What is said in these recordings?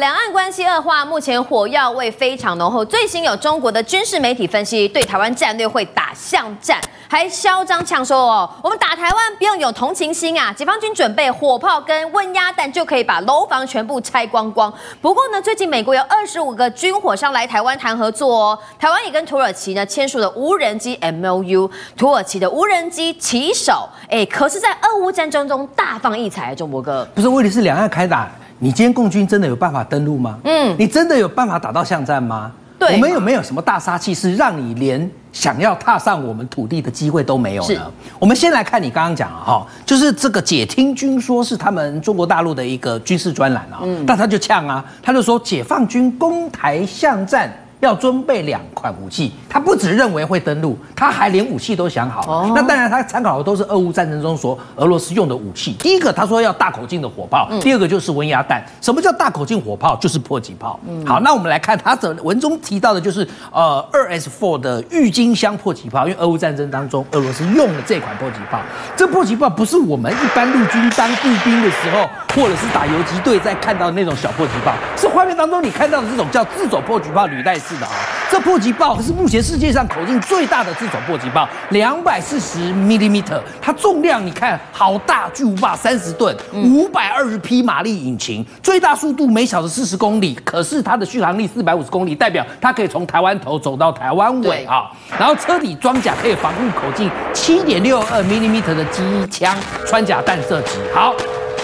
两岸关系恶化，目前火药味非常浓厚。最新有中国的军事媒体分析，对台湾战略会打巷战，还嚣张呛说：“哦，我们打台湾不用有同情心啊，解放军准备火炮跟温压弹就可以把楼房全部拆光光。”不过呢，最近美国有二十五个军火商来台湾谈合作哦，台湾也跟土耳其呢签署了无人机 MOU。土耳其的无人机旗手，哎，可是在俄乌战争中大放异彩，钟博哥。不是，问题是两岸开打。你今天共军真的有办法登陆吗？嗯，你真的有办法打到巷战吗？对，我们有没有什么大杀器，是让你连想要踏上我们土地的机会都没有呢？我们先来看你刚刚讲啊，哈，就是这个解听军说是他们中国大陆的一个军事专栏啊，嗯，但他就呛啊，他就说解放军攻台巷战。要装备两款武器，他不只认为会登陆，他还连武器都想好。哦、那当然，他参考的都是俄乌战争中所俄罗斯用的武器。第一个，他说要大口径的火炮；嗯、第二个就是温压弹。什么叫大口径火炮？就是迫击炮。嗯、好，那我们来看他的文中提到的，就是呃二 S four 的郁金香迫击炮，因为俄乌战争当中俄罗斯用了这款迫击炮。这迫击炮不是我们一般陆军当步兵的时候，或者是打游击队在看到的那种小迫击炮，是画面当中你看到的这种叫自走迫击炮履带式。是的啊，这迫击炮是目前世界上口径最大的自走迫击炮，两百四十 mm，它重量你看好大，巨无霸三十吨，五百二十匹马力引擎，最大速度每小时四十公里，可是它的续航力四百五十公里，代表它可以从台湾头走到台湾尾啊。然后车底装甲可以防护口径七点六二 mm 的机枪穿甲弹射击。好，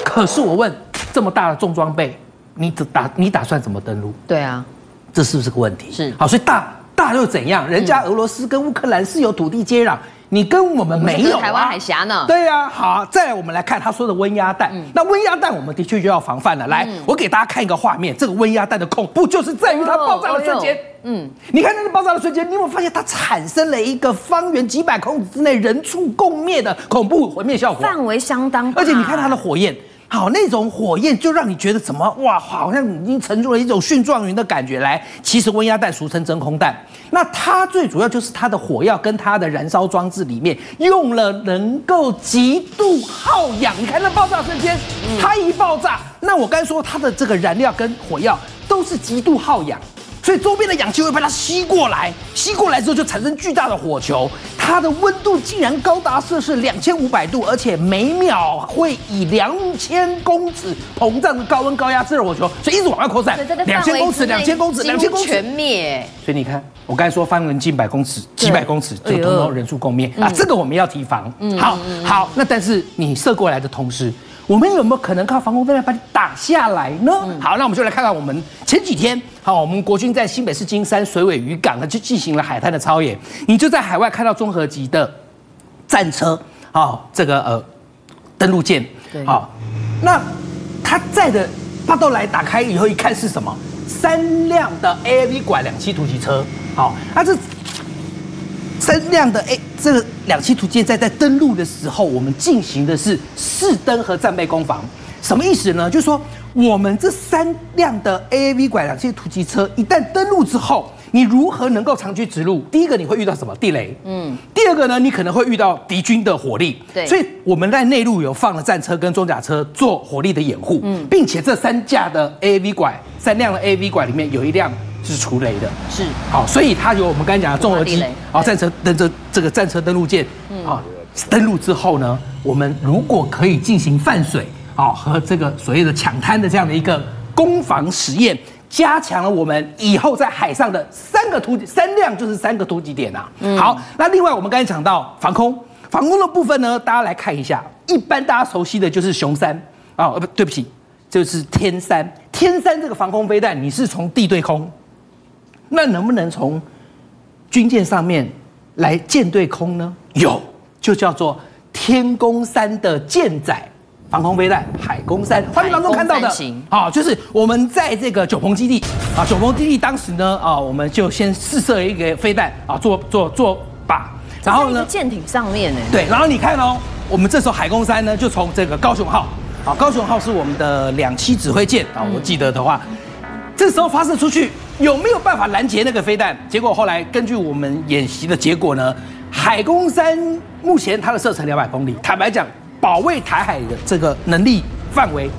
可是我问，这么大的重装备，你打你打算怎么登陆？对啊。这是不是个问题？是好，所以大大又怎样？人家俄罗斯跟乌克兰是有土地接壤，你跟我们没有、啊。台湾海峡呢？对呀、啊。好，再来我们来看他说的温压弹。嗯、那温压弹，我们的确就要防范了。来，嗯、我给大家看一个画面，这个温压弹的恐怖就是在于它爆炸的瞬间。哦哦、嗯，你看那个爆炸的瞬间，你有没有发现它产生了一个方圆几百公里之内人畜共灭的恐怖毁灭效果？范围相当大。而且你看它的火焰。好，那种火焰就让你觉得怎么哇，好像已经沉入了一种蕈状云的感觉来。其实温压弹俗称真空弹，那它最主要就是它的火药跟它的燃烧装置里面用了能够极度耗氧。你看那爆炸瞬间，它一爆炸，那我刚说它的这个燃料跟火药都是极度耗氧。所以周边的氧气会被它吸过来，吸过来之后就产生巨大的火球，它的温度竟然高达摄氏两千五百度，而且每秒会以两千公尺膨胀的高温高压制热火球，所以一直往外扩散。两千公尺，两千公尺，两千公尺，全灭。所以你看，我刚才说方圆近百公尺，几百公尺就通通人数共灭啊！这个我们要提防。好好，那但是你射过来的同时。我们有没有可能靠防空飞弹把你打下来呢？嗯、好，那我们就来看看我们前几天，好，我们国军在新北市金山水尾渔港呢，就进行了海滩的操演。你就在海外看到综合级的战车，好，这个呃登陆舰，好，那他载的巴豆来打开以后一看是什么？三辆的 AAV 拐两栖突击车，好，那这。三辆的哎，这个两栖突击舰在在登陆的时候，我们进行的是试登和战备攻防，什么意思呢？就是说，我们这三辆的 AAV 拐两栖突击车一旦登陆之后，你如何能够长驱直入？第一个你会遇到什么？地雷。嗯。第二个呢，你可能会遇到敌军的火力。对。所以我们在内陆有放了战车跟装甲车做火力的掩护。嗯。并且这三架的 AAV 拐，三辆的 AAV 拐里面有一辆。是除雷的，是。好，所以它有我们刚才讲的综合机，啊，战车登这这个战车登陆舰，啊，登陆之后呢，我们如果可以进行泛水，啊，和这个所谓的抢滩的这样的一个攻防实验，加强了我们以后在海上的三个突三辆就是三个突击点啊。好，那另外我们刚才讲到防空，防空的部分呢，大家来看一下，一般大家熟悉的就是熊三。啊，不对不起，就是天三，天三这个防空飞弹，你是从地对空。那能不能从军舰上面来舰对空呢？有，就叫做天宫三的舰载防空飞弹，海宫三。画面当中看到的，啊，就是我们在这个九鹏基地啊，九鹏基地当时呢，啊，我们就先试射一个飞弹啊，做做做靶，然后呢，舰艇上面呢，对，然后你看哦，我们这时候海宫三呢，就从这个高雄号，啊，高雄号是我们的两栖指挥舰啊，我记得的话，这时候发射出去。有没有办法拦截那个飞弹？结果后来根据我们演习的结果呢，海空三目前它的射程两百公里，坦白讲，保卫台海的这个能力范围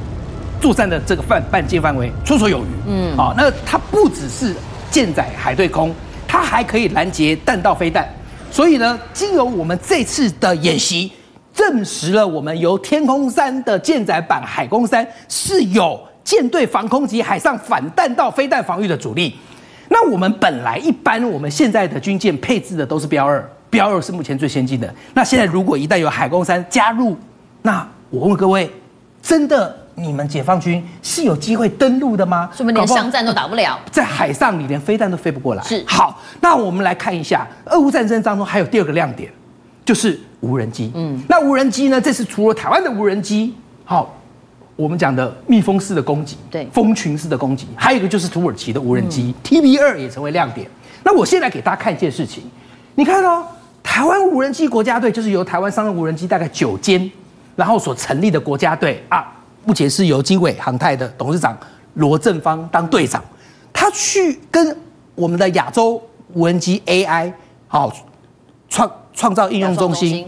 作战的这个范半径范围绰绰有余。嗯，好，那它不只是舰载海对空，它还可以拦截弹道飞弹。所以呢，经由我们这次的演习，证实了我们由天空山的舰载版海空三是有舰队防空及海上反弹道飞弹防御的主力。那我们本来一般我们现在的军舰配置的都是标二，标二是目前最先进的。那现在如果一旦有海空三加入，那我问各位，真的你们解放军是有机会登陆的吗？说不定连商战都打不了？在海上你连飞弹都飞不过来。是。好，那我们来看一下俄乌战争当中还有第二个亮点，就是无人机。嗯，那无人机呢？这次除了台湾的无人机，好。我们讲的蜜蜂式的攻击，对，蜂群式的攻击，还有一个就是土耳其的无人机 TB 二也成为亮点。那我现在给大家看一件事情，你看哦，台湾无人机国家队就是由台湾商用无人机大概九间，然后所成立的国家队啊，目前是由经纬航太的董事长罗正方当队长，他去跟我们的亚洲无人机 AI 好创创造应用中心。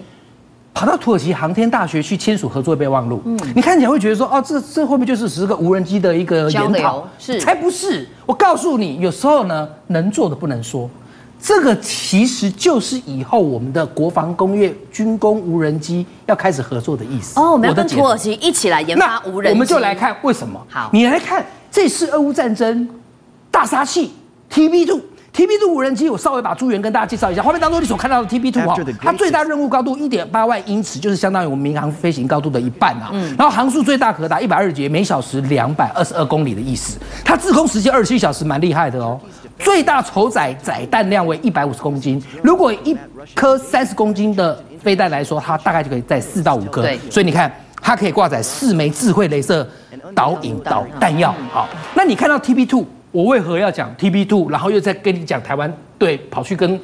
跑到土耳其航天大学去签署合作备忘录，嗯，你看起来会觉得说，哦，这这会不会就是十个无人机的一个研讨？是，才不是！我告诉你，有时候呢，能做的不能说，这个其实就是以后我们的国防工业、军工无人机要开始合作的意思。哦，我们要跟土耳其一起来研发无人机。我们就来看为什么。好，你来看这次俄乌战争大杀器 TB2。TB2 无人机，我稍微把朱元跟大家介绍一下。画面当中你所看到的 TB Two 哈，它最大任务高度一点八万英尺，就是相当于我们民航飞行高度的一半啊。嗯。然后航速最大可达一百二十节，每小时两百二十二公里的意思。它滞空时间二十七小时，蛮厉害的哦。最大酬载载弹量为一百五十公斤。如果一颗三十公斤的飞弹来说，它大概就可以载四到五颗。对。所以你看，它可以挂载四枚智慧镭射导引导弹药。好，那你看到 TB2。我为何要讲 TB Two，然后又再跟你讲台湾队跑去跟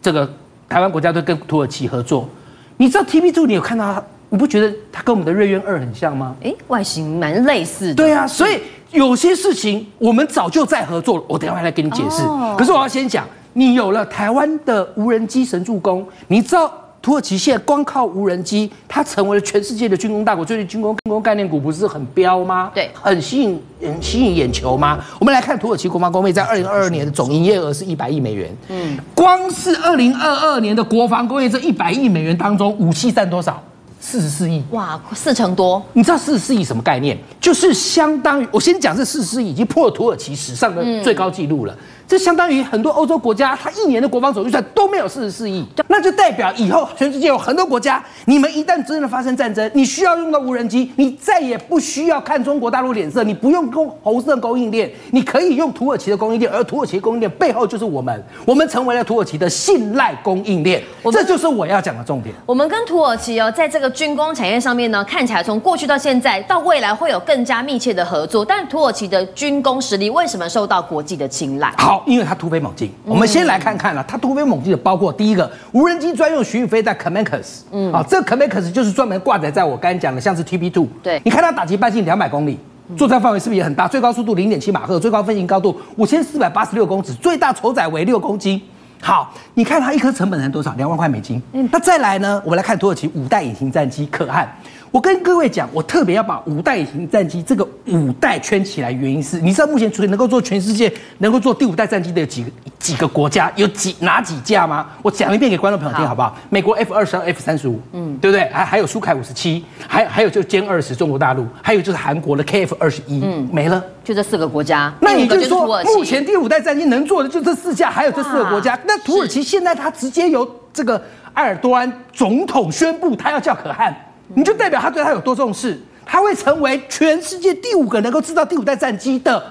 这个台湾国家队跟土耳其合作？你知道 TB Two 你有看到它？你不觉得它跟我们的瑞渊二很像吗？诶，外形蛮类似的。对啊，所以有些事情我们早就在合作了。我等一下来给你解释。哦。可是我要先讲，你有了台湾的无人机神助攻，你知道？土耳其现在光靠无人机，它成为了全世界的军工大国。最近军工军工概念股不是很飙吗？对，很吸引很吸引眼球吗？我们来看土耳其国防工业在二零二二年的总营业额是一百亿美元。嗯，光是二零二二年的国防工业这一百亿美元当中，武器占多少？四十四亿。哇，四成多。你知道四十四亿什么概念？就是相当于我先讲这四十四亿已经破了土耳其史上的最高纪录了。嗯这相当于很多欧洲国家，它一年的国防总预算都没有四十四亿，那就代表以后全世界有很多国家，你们一旦真的发生战争，你需要用到无人机，你再也不需要看中国大陆脸色，你不用供红色供应链，你可以用土耳其的供应链，而土耳其供应链背后就是我们，我们成为了土耳其的信赖供应链，这就是我要讲的重点。我们跟土耳其哦，在这个军工产业上面呢，看起来从过去到现在到未来会有更加密切的合作，但土耳其的军工实力为什么受到国际的青睐？好。因为它突飞猛进，我们先来看看了，它突飞猛进的包括第一个无人机专用巡弋飞弹 Kamakas，嗯，啊，这个 Kamakas 就是专门挂载在我刚才讲的，像是 TB2，对，你看它打击半径两百公里，作战范围是不是也很大？最高速度零点七马赫，最高飞行高度五千四百八十六公尺，最大酬载为六公斤。好，你看它一颗成本才多少？两万块美金。嗯，那再来呢？我们来看土耳其五代隐形战机可汗。我跟各位讲，我特别要把五代隐形战机这个五代圈起来，原因是，你知道目前除了能够做全世界能够做第五代战机的有几个几个国家，有几哪几架吗？我讲一遍给观众朋友听好不好？美国 F 二十二、F 三十五，嗯，对不对？还还有苏凯五十七，还还有就歼二十，中国大陆，还有就是韩国的 KF 二十一，嗯，没了，就这四个国家。那也就是说，目前第五代战机能做的就这四架，还有这四个国家。那土耳其现在它直接由这个埃尔多安总统宣布，他要叫可汗。你就代表他对他有多重视，他会成为全世界第五个能够制造第五代战机的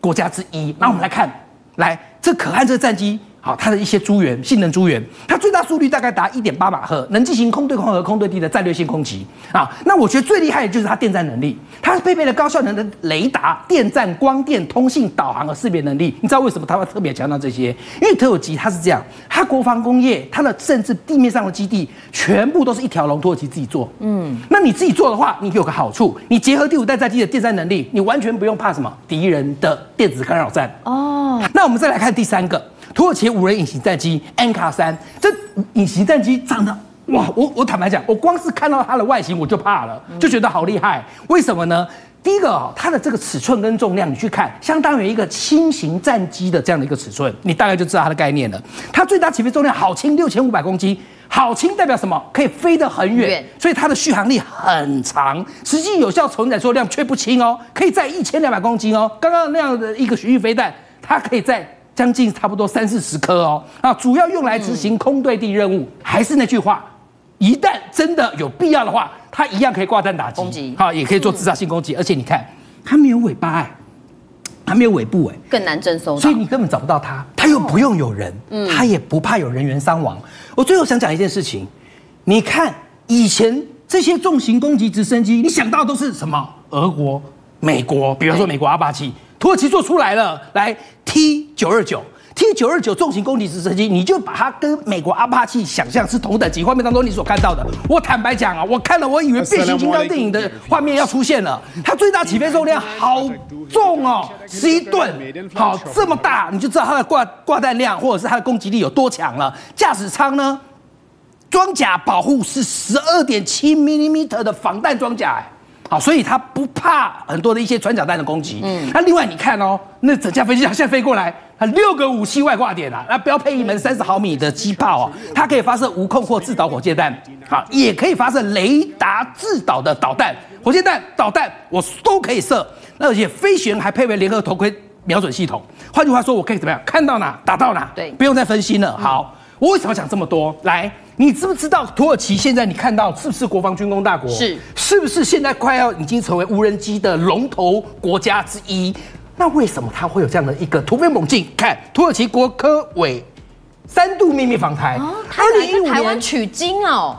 国家之一。那我们来看，来这可汗这战机。好，它的一些诸元性能诸元，它最大速率大概达一点八马赫，能进行空对空和空对地的战略性攻击啊。那我觉得最厉害的就是它电战能力，它配备了高效能的雷达、电战、光电、通信、导航和识别能力。你知道为什么它会特别强调这些？因为土耳其它是这样，它国防工业，它的甚至地面上的基地全部都是一条龙，土耳其自己做。嗯，那你自己做的话，你有个好处，你结合第五代战机的电战能力，你完全不用怕什么敌人的电子干扰战。哦，那我们再来看第三个。土耳其无人隐形战机 Anka 3，这隐形战机长得哇，我我坦白讲，我光是看到它的外形我就怕了，就觉得好厉害。为什么呢？第一个哦，它的这个尺寸跟重量，你去看，相当于一个轻型战机的这样的一个尺寸，你大概就知道它的概念了。它最大起飞重量好轻，六千五百公斤，好轻代表什么？可以飞得很远，所以它的续航力很长，实际有效承载重量却不轻哦，可以载一千两百公斤哦。刚刚那样的一个巡弋飞弹，它可以载将近差不多三四十颗哦。啊，主要用来执行空对地任务。还是那句话，一旦真的有必要的话。它一样可以挂弹打击，好，也可以做自杀性攻击，而且你看，它没有尾巴哎，它没有尾部哎，更难侦搜，所以你根本找不到它，它又不用有人，嗯，它也不怕有人员伤亡。我最后想讲一件事情，你看以前这些重型攻击直升机，你想到都是什么？俄国、美国，比方说美国阿帕奇，土耳其做出来了，来 T 九二九。T 九二九重型攻击直升机，你就把它跟美国阿帕奇想象是同等级。画面当中你所看到的，我坦白讲啊，我看了我以为变形金刚电影的画面要出现了。它最大起飞重量好重哦，十一吨，好这么大，你就知道它的挂挂弹量或者是它的攻击力有多强了。驾驶舱呢，装甲保护是十二点七 millimeter 的防弹装甲，好，所以它不怕很多的一些穿甲弹的攻击。嗯，那另外你看哦，那整架飞机它现在飞过来，它六个武器外挂点啊，那标配一门三十毫米的机炮哦，它可以发射无控或制导火箭弹，好，也可以发射雷达制导的导弹、火箭弹、导弹，我都可以射。那而且飞行员还配备联合头盔瞄准系统。换句话说，我可以怎么样？看到哪打到哪，对，不用再分心了。好，我为什么讲这么多？来。你知不知道土耳其现在你看到是不是国防军工大国？是，是不是现在快要已经成为无人机的龙头国家之一？那为什么它会有这样的一个突飞猛进？看土耳其国科委三度秘密访台，二零一五年台湾取经哦，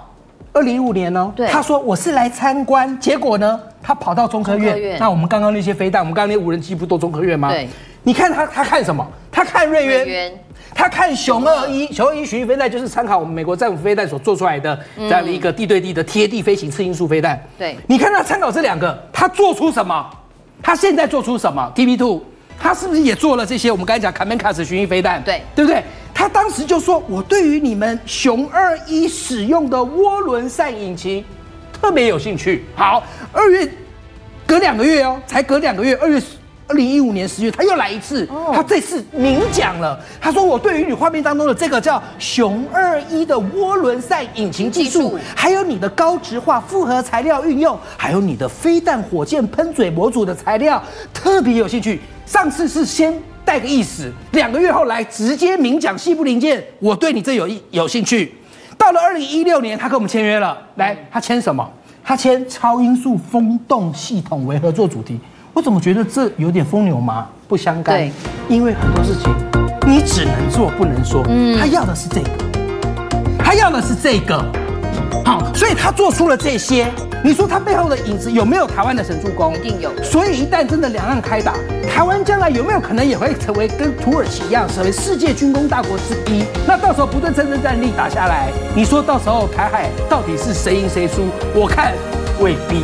二零一五年呢？对，他说我是来参观，结果呢，他跑到中科院。那我们刚刚那些飞弹，我们刚刚那些无人机不都中科院吗？对，你看他他看什么？他看瑞渊。他看熊二一，熊二一巡弋飞弹就是参考我们美国战斧飞弹所做出来的这样的一个地对地的贴地飞行次音速飞弹。对，你看他参考这两个，他做出什么？他现在做出什么？TB Two，他是不是也做了这些？我们刚才讲卡门卡斯巡弋飞弹，对，对不对？他当时就说，我对于你们熊二一使用的涡轮扇引擎特别有兴趣。好，二月隔两个月哦，才隔两个月，二月。二零一五年十月，他又来一次。他这次明讲了，他说：“我对于你画面当中的这个叫熊二一的涡轮赛引擎技术，还有你的高值化复合材料运用，还有你的飞弹火箭喷嘴模组的材料，特别有兴趣。上次是先带个意思，两个月后来直接明讲细部零件，我对你这有有兴趣。到了二零一六年，他跟我们签约了，来，他签什么？他签超音速风洞系统为合作主题。”我怎么觉得这有点风牛麻不相干？对，因为很多事情你只能做不能说。嗯，他要的是这个，他要的是这个，好，所以他做出了这些。你说他背后的影子有没有台湾的神助攻？一定有。所以一旦真的两岸开打，台湾将来有没有可能也会成为跟土耳其一样，成为世界军工大国之一？那到时候不对称战力打下来，你说到时候台海到底是谁赢谁输？我看未必。